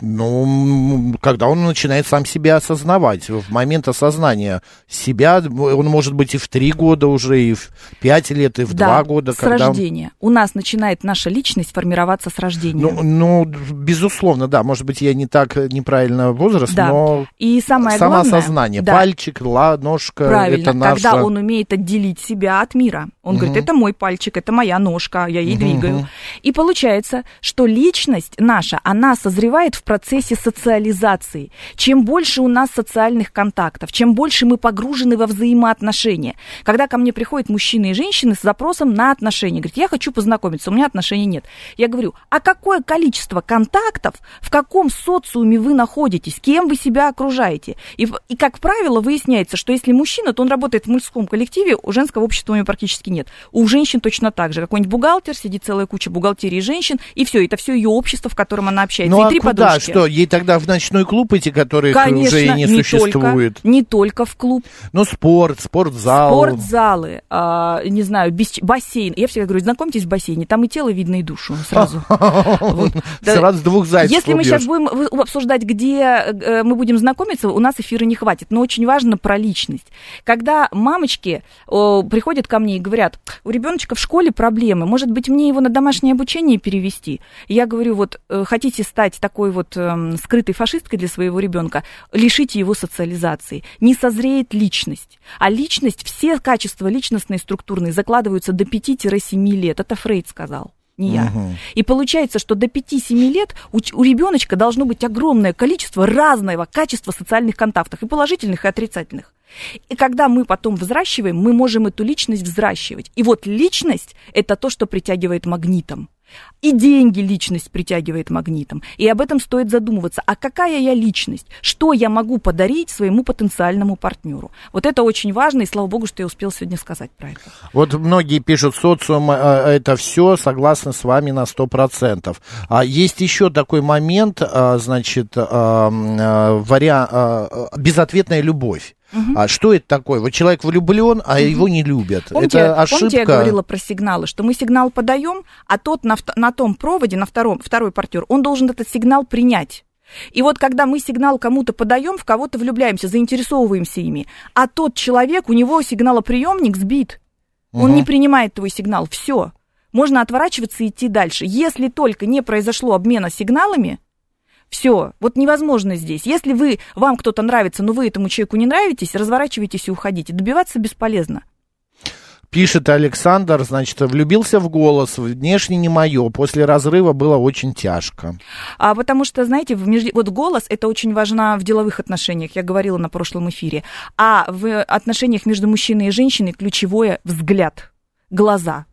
Ну, когда он начинает сам себя осознавать, в момент осознания себя, он может быть и в три года уже, и в пять лет, и в да, два года. с когда... рождения. У нас начинает наша личность формироваться с рождения. Ну, ну, безусловно, да, может быть, я не так неправильно возраст, Да. но И самое главное... самоосознание, да, пальчик, ножка, Правильно, это наше... когда он умеет отделить себя от мира. Он Мгм. говорит, это мой пальчик, это моя ножка, я ей Мгм, двигаю. И получается, что личность наша, она созревает в процессе социализации. Чем больше у нас социальных контактов, чем больше мы погружены во взаимоотношения. Когда ко мне приходят мужчины и женщины с запросом на отношения, говорят, я хочу познакомиться, у меня отношений нет. Я говорю, а какое количество контактов, в каком социуме вы находитесь, кем вы себя окружаете? И, и как правило, выясняется, что если мужчина, то он работает в мужском коллективе, у женского общества у него практически нет. У женщин точно так же. Какой-нибудь бухгалтер, сидит целая куча бухгалтерии женщин, и все, это все ее общество, в котором она общается. Ну и а три куда? Что, ей тогда в ночной клуб идти, которых Конечно, уже и не, существует? Только, не только в клуб. Ну, спорт, спортзал. Спортзалы, а, не знаю, бассейн. Я всегда говорю, знакомьтесь в бассейне, там и тело видно, и душу сразу. Вот. Да. Сразу двух зайцев Если мы сейчас будем обсуждать, где э, мы будем знакомиться, у нас эфира не хватит. Но очень важно про личность. Когда мамочки приходят ко мне и говорят, у ребеночка в школе проблемы, может быть, мне его на домашнее обучение перевести? Я говорю, вот э, хотите стать такой вот эм, скрытой фашисткой для своего ребенка, лишите его социализации. Не созреет личность. А личность, все качества личностные, структурные закладываются до 5-7 лет. Это Фрейд сказал. Не я. Мгм. И получается, что до 5-7 лет у, у ребеночка должно быть огромное количество разного качества социальных контактов, и положительных, и отрицательных. И когда мы потом взращиваем, мы можем эту личность взращивать. И вот личность – это то, что притягивает магнитом. И деньги личность притягивает магнитом. И об этом стоит задумываться. А какая я личность? Что я могу подарить своему потенциальному партнеру? Вот это очень важно, и слава богу, что я успела сегодня сказать про это. Вот многие пишут, социум э, это все, согласны с вами на 100%. А есть еще такой момент, а, значит, а, вариа- безответная любовь. Мгм. А что это такое? Вот человек влюблен, а его не любят. Помните, это ошибка. помните, я говорила про сигналы, что мы сигнал подаем, а тот на, на том проводе, на втором, второй партнер, он должен этот сигнал принять. И вот когда мы сигнал кому-то подаем, в кого-то влюбляемся, заинтересовываемся ими, а тот человек, у него сигналоприемник сбит, он Мгм. не принимает твой сигнал, все. Можно отворачиваться и идти дальше. Если только не произошло обмена сигналами, все, вот невозможно здесь. Если вы, вам кто-то нравится, но вы этому человеку не нравитесь, разворачивайтесь и уходите. Добиваться бесполезно. Пишет Александр, значит, влюбился в голос, внешне не мое, после разрыва было очень тяжко. А потому что, знаете, в меж- вот голос это очень важно в деловых отношениях, я говорила на прошлом эфире. А в отношениях между мужчиной и женщиной ключевое взгляд, глаза.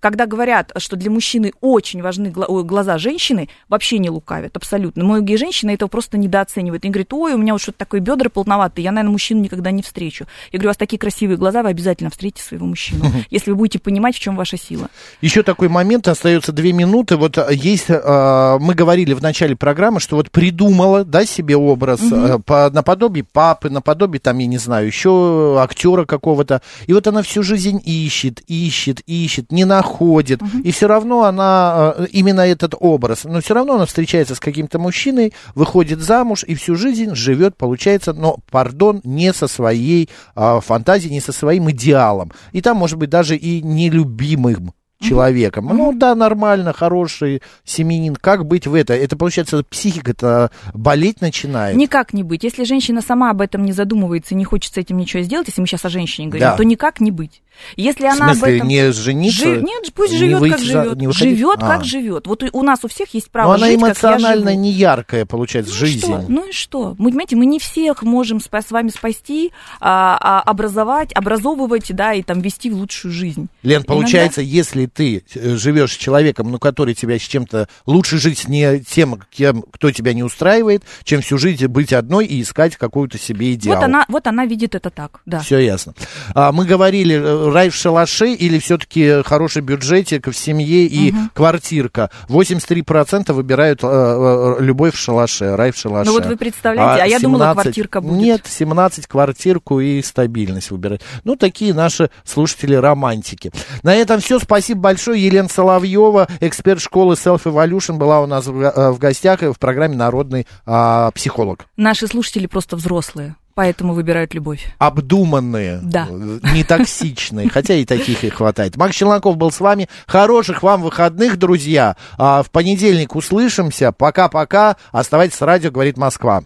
Когда говорят, что для мужчины очень важны глаза женщины, вообще не лукавят, абсолютно. Многие женщины этого просто недооценивают. Они говорят, ой, у меня вот что-то такое бедра полноватые, я, наверное, мужчину никогда не встречу. Я говорю, у вас такие красивые глаза, вы обязательно встретите своего мужчину, если вы будете понимать, в чем ваша сила. Еще такой момент, остается две минуты. Вот а, есть, а, мы говорили в начале программы, что вот придумала, да, себе образ а, по, наподобие папы, наподобие, там, я не знаю, еще актера какого-то. И вот она всю жизнь ищет, ищет, ищет, не находит. И все равно она, а, именно этот образ, но все равно она встречается с каким-то мужчиной, выходит замуж и всю жизнь живет, получается, но, пардон, не со своей а, фантазией, не со своим идеалом. И там, может быть, даже и нелюбимым человеком. Ну да, нормально, хороший семьянин. Как быть в это? Это получается психика-то болеть начинает. Никак не быть. Если женщина сама об этом не задумывается не хочет с этим ничего сделать, если мы сейчас о женщине говорим, Да. то никак не быть. Если В она об смысле, этом... не жениться? Жи- Нет, пусть не живет, выйти как живет. Живет, А. как живет. Вот у нас у всех есть Но право она жить, как я эмоционально живу. не яркая, получается, Ну жизнь. что? Ну и что? Мы, понимаете, мы не всех можем с вами спасти, а, а, образовать, образовывать, да, и там вести в лучшую жизнь. Лен, Иногда- получается, если ты э, живешь с человеком, ну, который тебя с чем-то... Лучше жить не тем, кем, кто тебя не устраивает, чем всю жизнь быть одной и искать какую-то себе идеал. Вот она, вот она видит это так, да. Все ясно. А, мы говорили, э, рай в шалаше или все-таки хороший бюджетик в семье и квартирка. 83% выбирают э, э, любовь в шалаше, рай в шалаше. Ну вот вы представляете, а я думала, квартирка будет. Нет, 17 квартирку и стабильность выбирать. Ну, такие наши слушатели-романтики. На этом все. Спасибо большое. Елена Соловьева, эксперт школы Self Evolution, была у нас в, э, в гостях в программе «Народный а, психолог». Наши слушатели просто взрослые, поэтому выбирают любовь. обдуманные, Да. э, не токсичные, хотя и таких и хватает. Макс Челноков был с вами. Хороших вам выходных, друзья. А, В понедельник услышимся. Пока-пока. Оставайтесь с радио, говорит Москва.